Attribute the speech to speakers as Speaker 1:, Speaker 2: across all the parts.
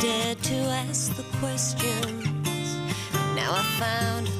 Speaker 1: dared to ask the questions. Now I found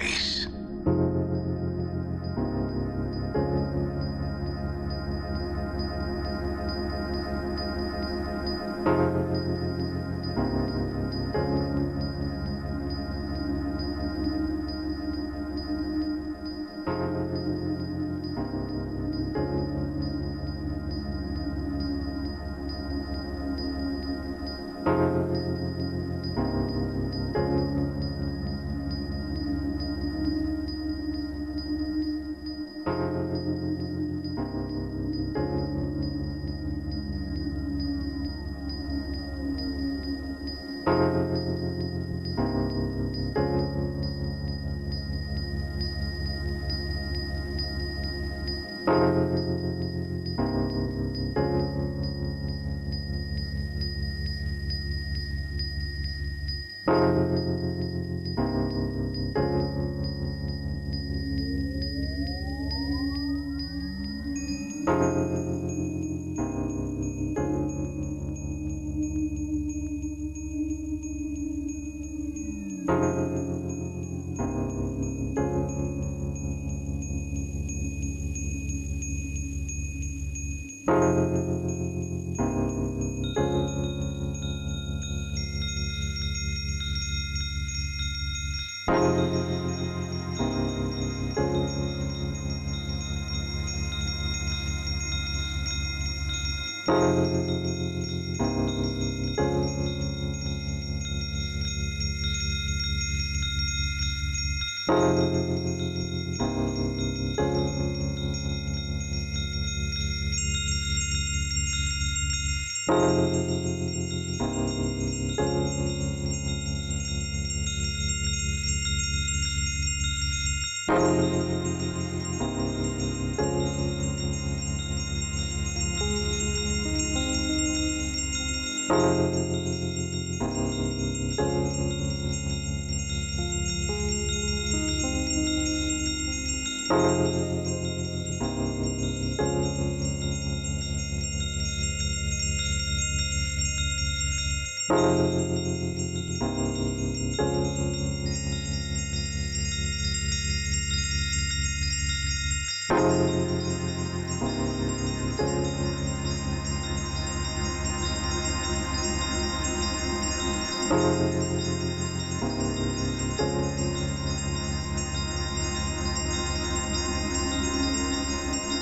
Speaker 2: eyes.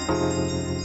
Speaker 2: Climax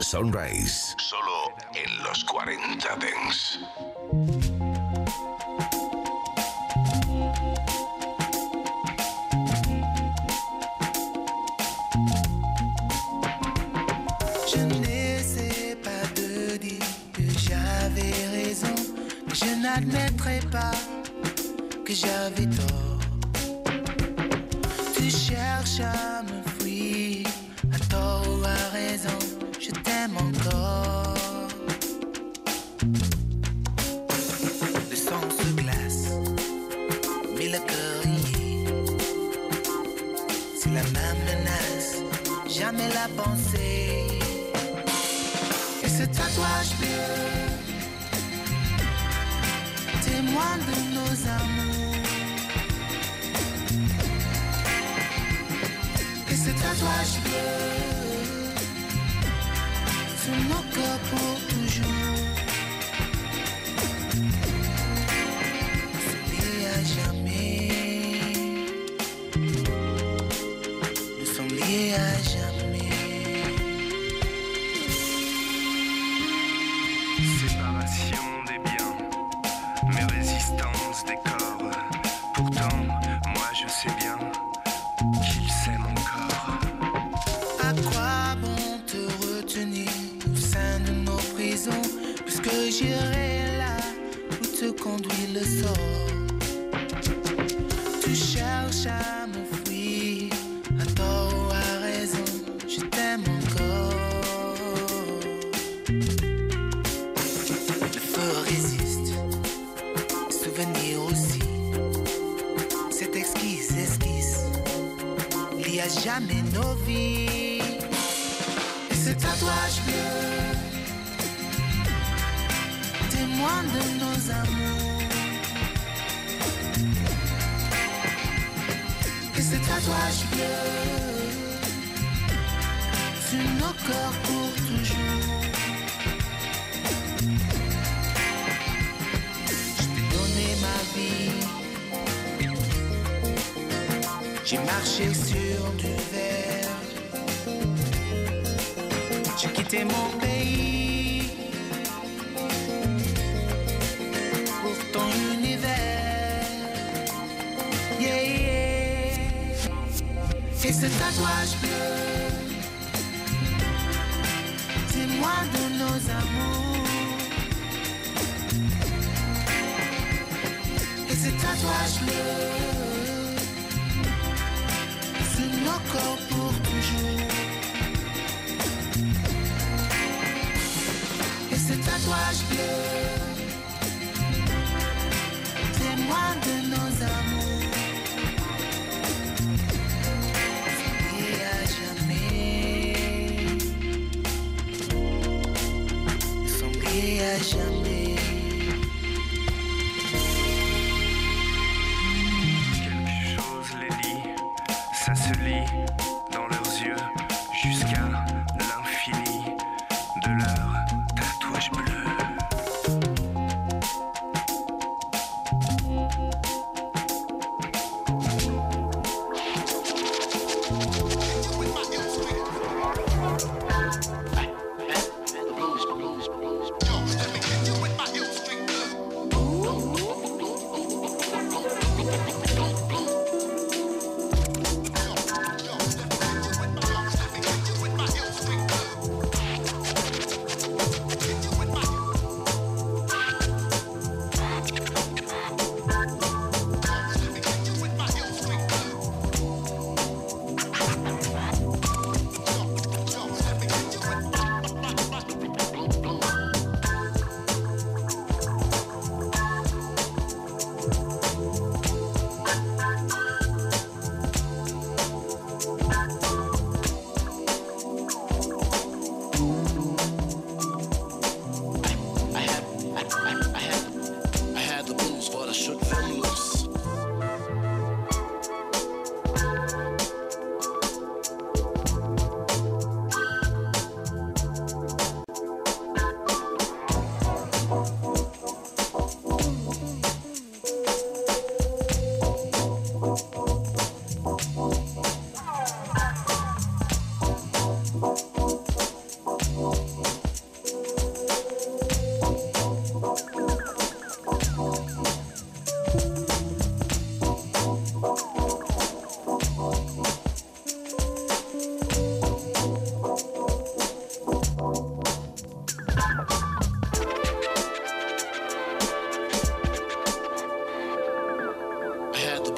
Speaker 2: Sunrise. Solo en los 40 Dance.
Speaker 3: Je ne sais pas te dire que j'avais raison, mais je n'admettrai pas que j'avais tort. Tu cherches à me fuir, à tort ou à raison, je t'aime encore Le feu résiste, souvenir aussi Cette exquise esquisse il y a jamais nos vies. Et ce tatouage bleu, témoin de nos amours. Tatouage bleu, sur nos corps pour toujours. Je t'ai donné ma vie. J'ai marché sur du verre. J'ai quitté mon pays Et ce tatouage bleu, témoin de nos amours. Et ce tatouage bleu sur nos corps pour toujours. Et ce tatouage bleu, témoin de
Speaker 4: Quelque chose les lie, ça se lit dans leurs yeux jusqu'à l'infini de leur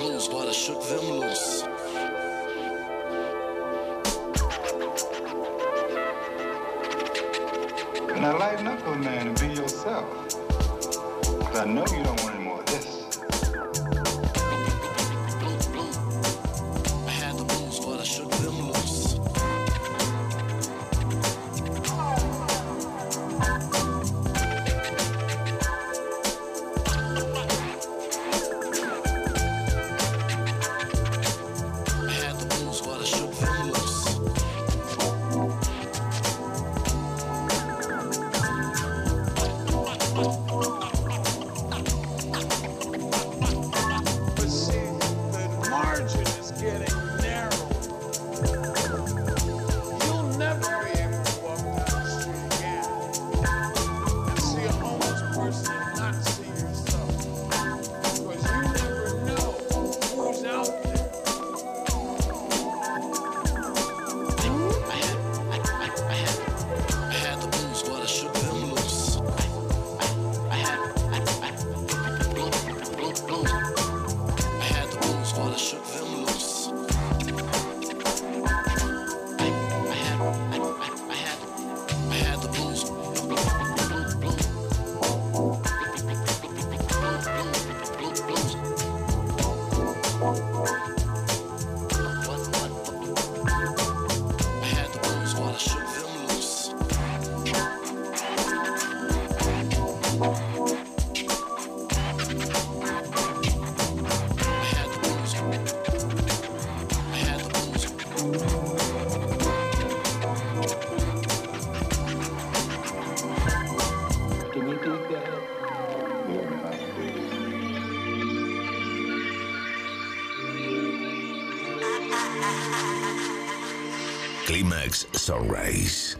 Speaker 5: blues, but I shook them loose.
Speaker 6: Now lighten up with man and be yourself. Cause
Speaker 5: I
Speaker 7: know you don't want to
Speaker 2: Clímax Sunrise.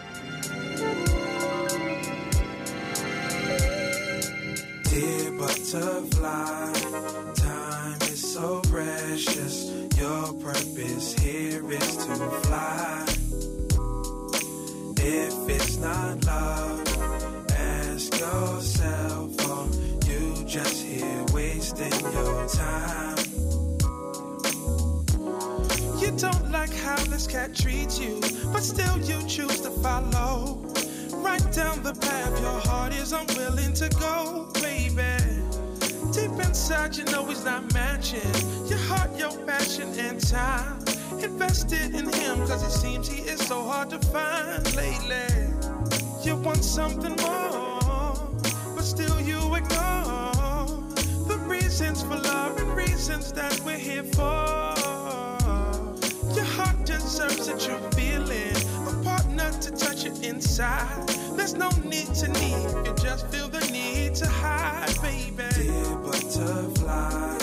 Speaker 8: To need, you just feel the need to hide, baby. Dear butterfly,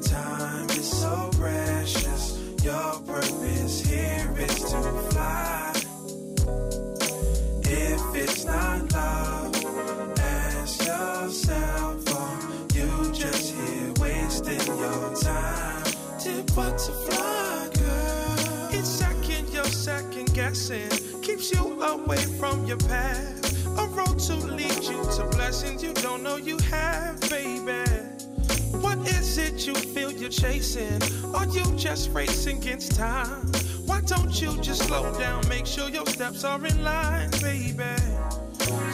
Speaker 8: time is so precious. Your purpose here is to fly. If it's not love, ask yourself, are you just here wasting your time? Dear butterfly girl, it's second you're second guessing, keeps you away from your path. Road to lead you to blessings you don't know you have, baby. What is it you feel you're chasing? Are you just racing against time? Why don't you just slow down? Make sure your steps are in line, baby.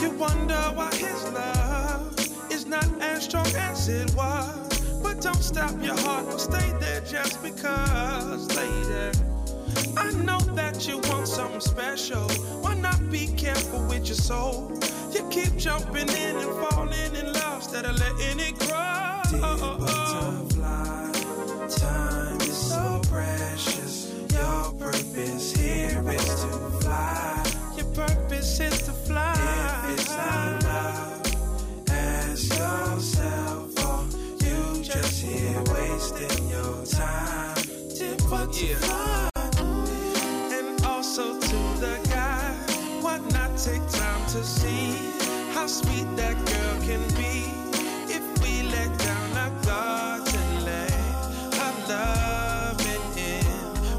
Speaker 8: You wonder why his love is not as strong as it was. But don't stop your heart, don't stay there just because, lady. I know that you want something special. Why not be careful with your soul? You keep jumping in and falling in love instead of letting it grow. butterfly, time is so precious. Your purpose here is to fly. Your purpose is to fly. If it's not love, ask yourself, are you just here wasting your time? Dear butterfly. And sweet that girl can be if we let down our guards and let our love in?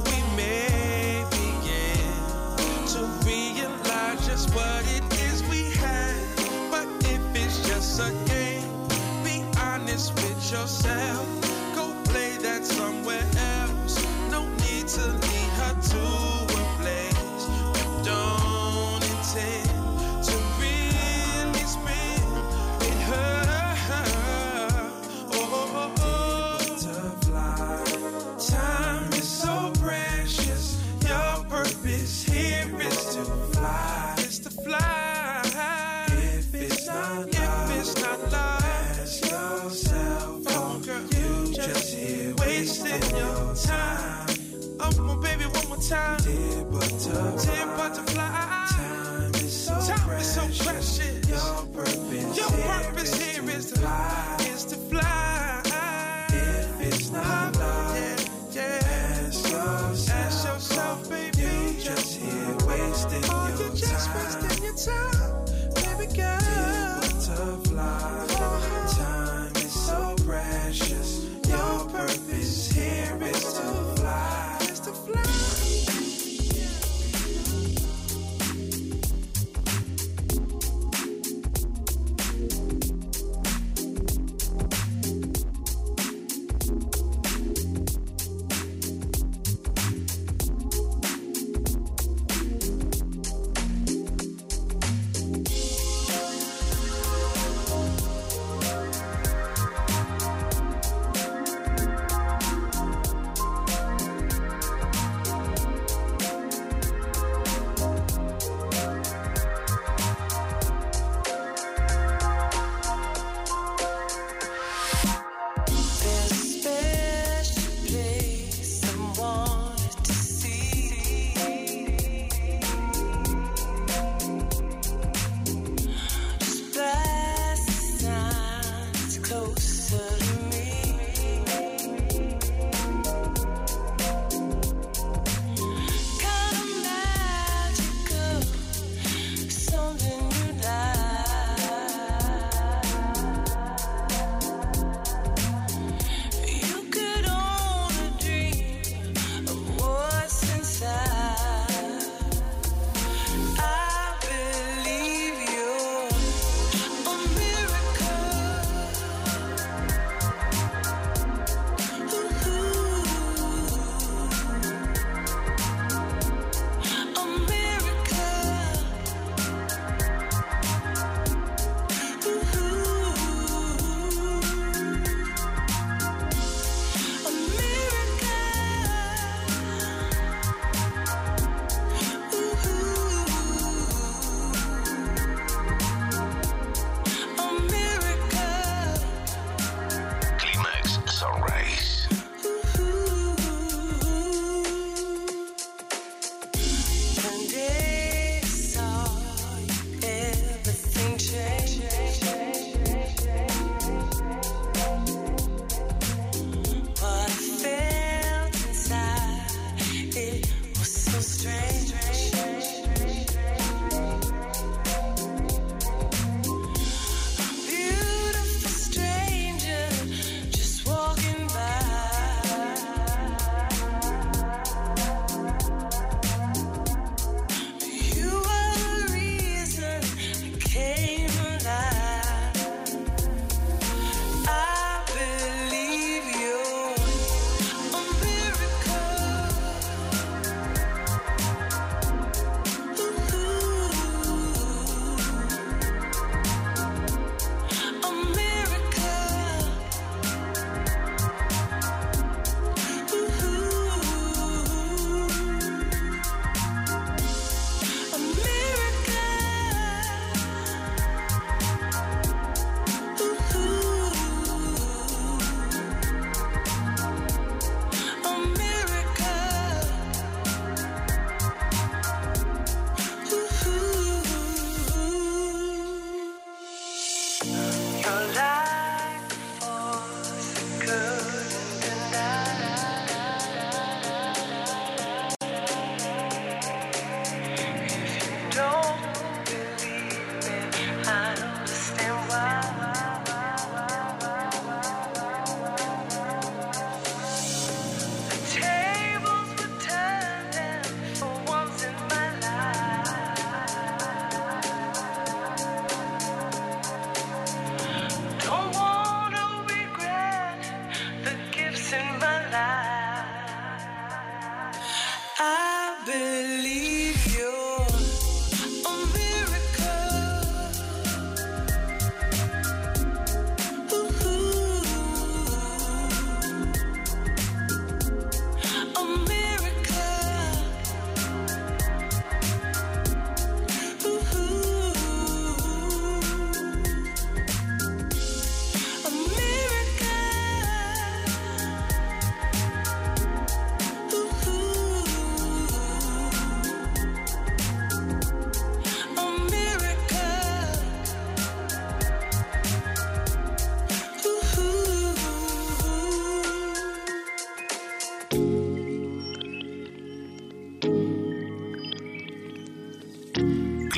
Speaker 8: We may begin to realize just what it is we had. But if it's just a game, be honest with yourself.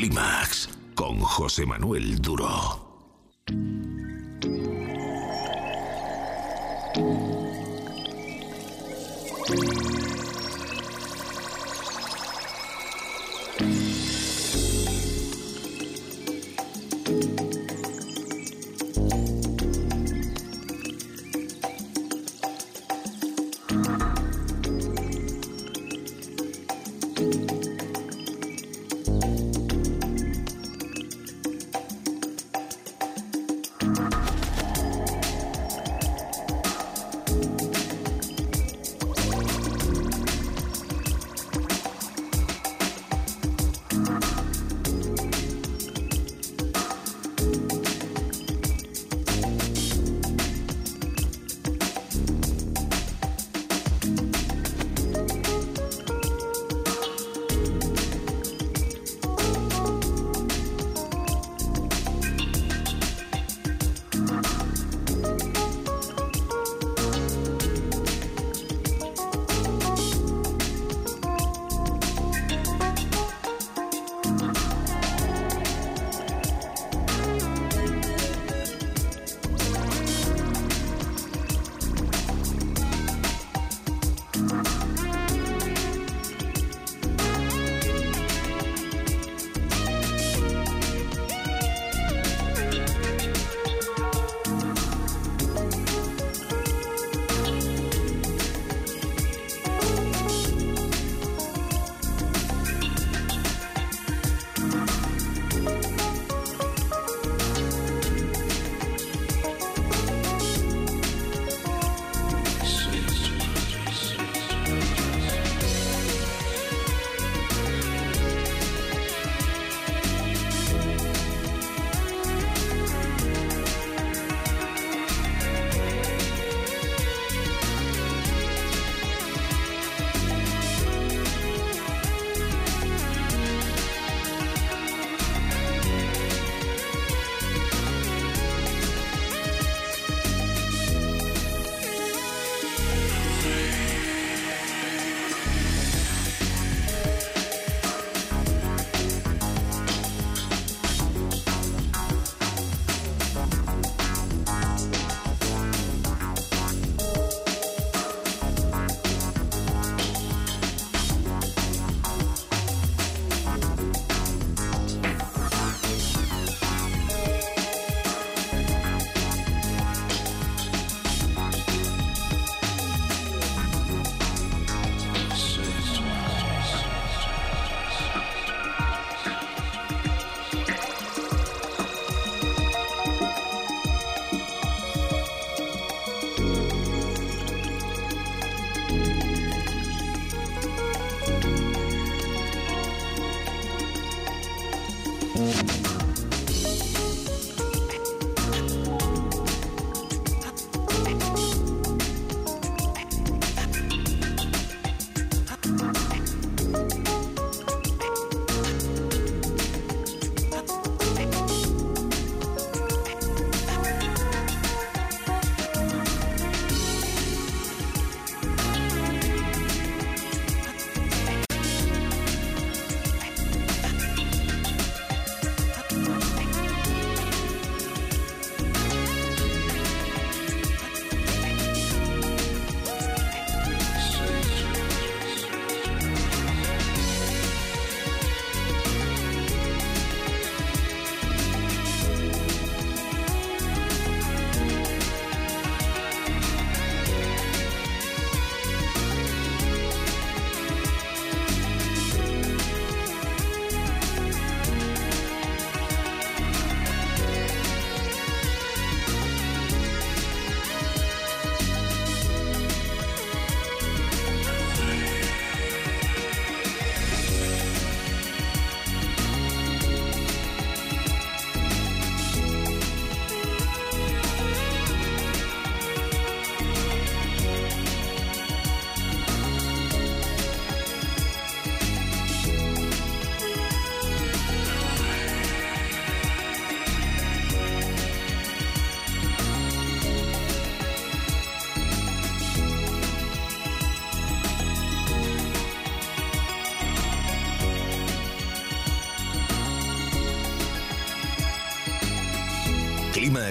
Speaker 2: Clímax con José Manuel Duro.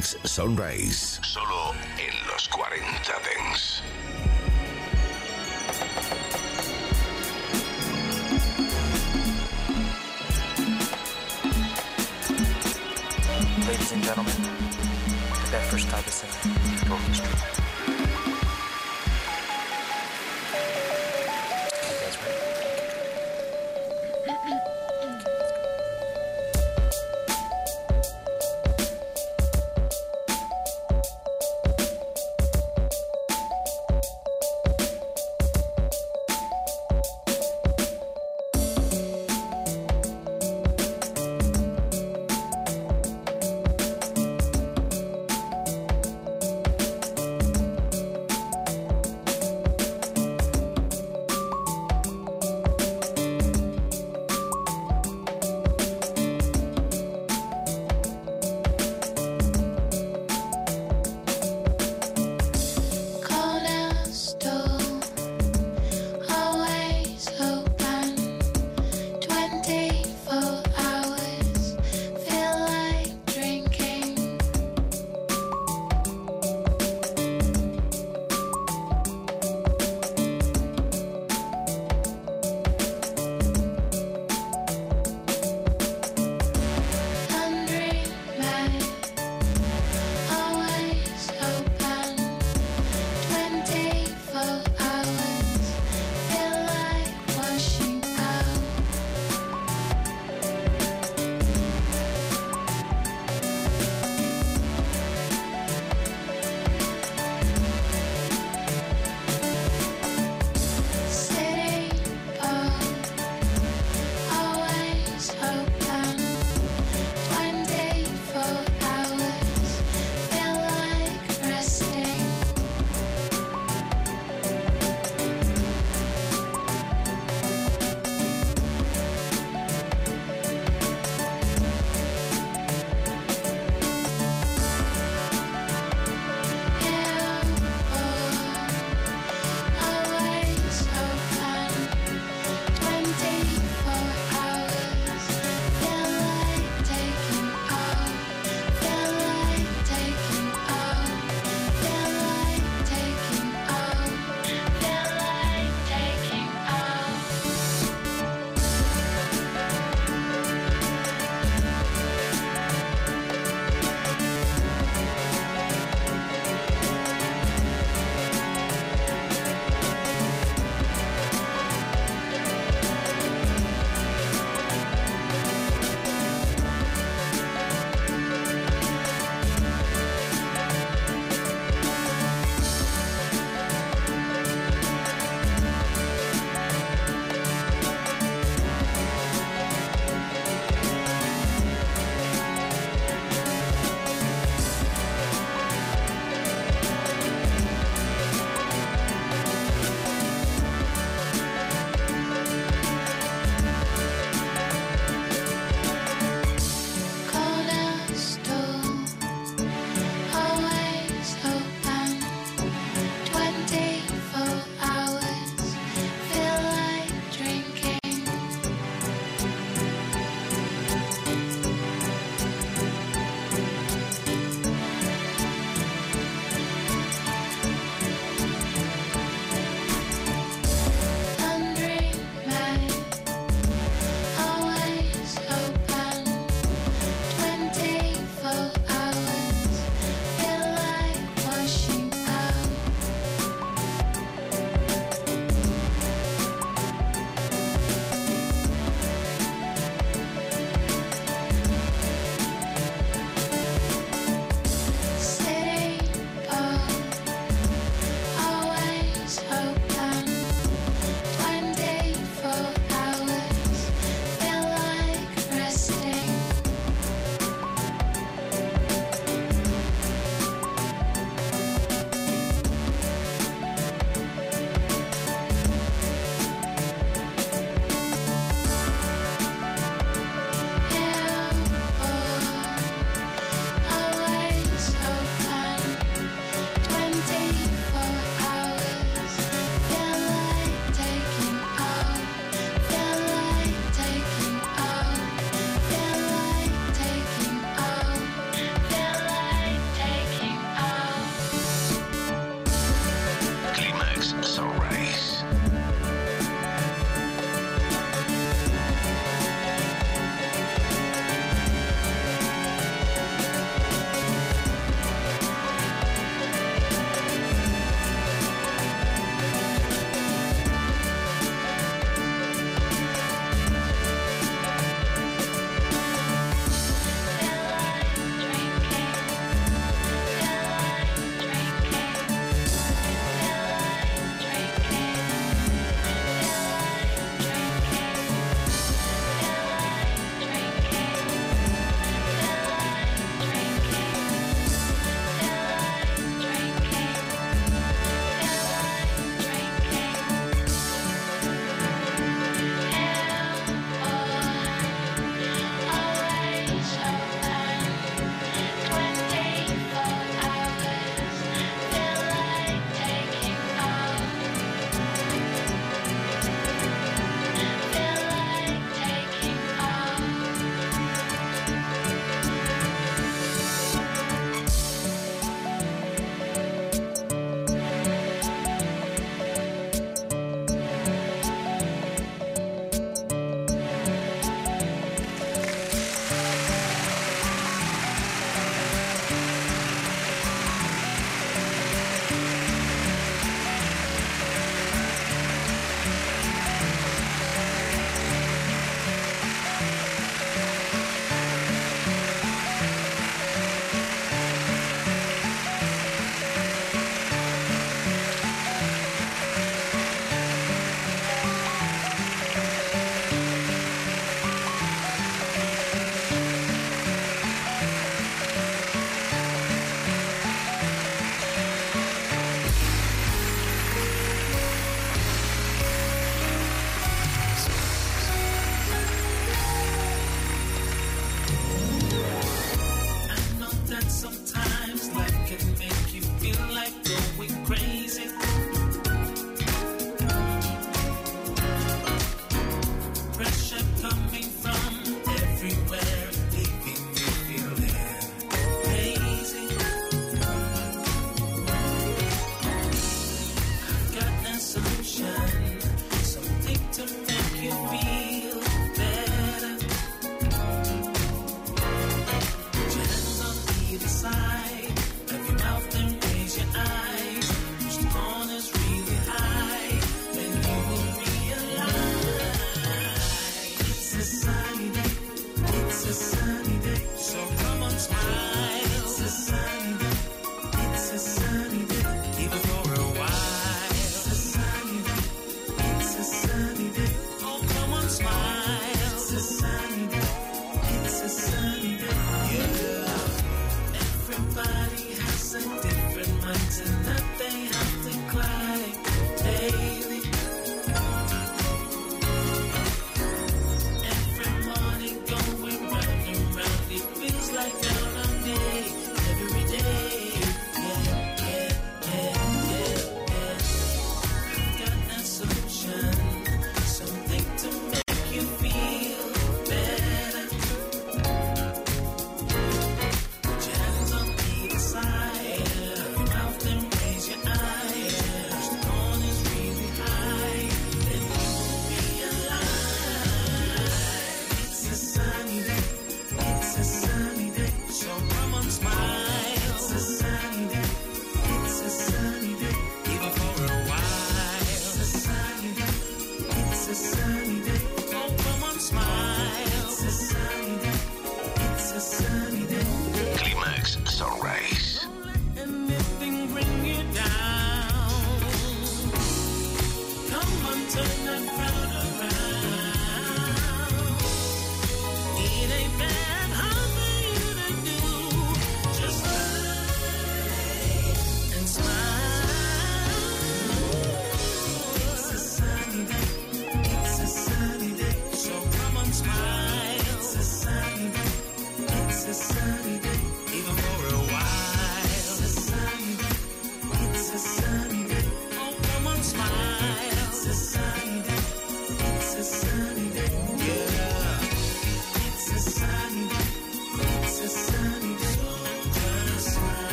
Speaker 2: Clímax Sunrise. Solo en los 40 Dance.
Speaker 9: Ladies and gentlemen, that first time to sing Golden Street.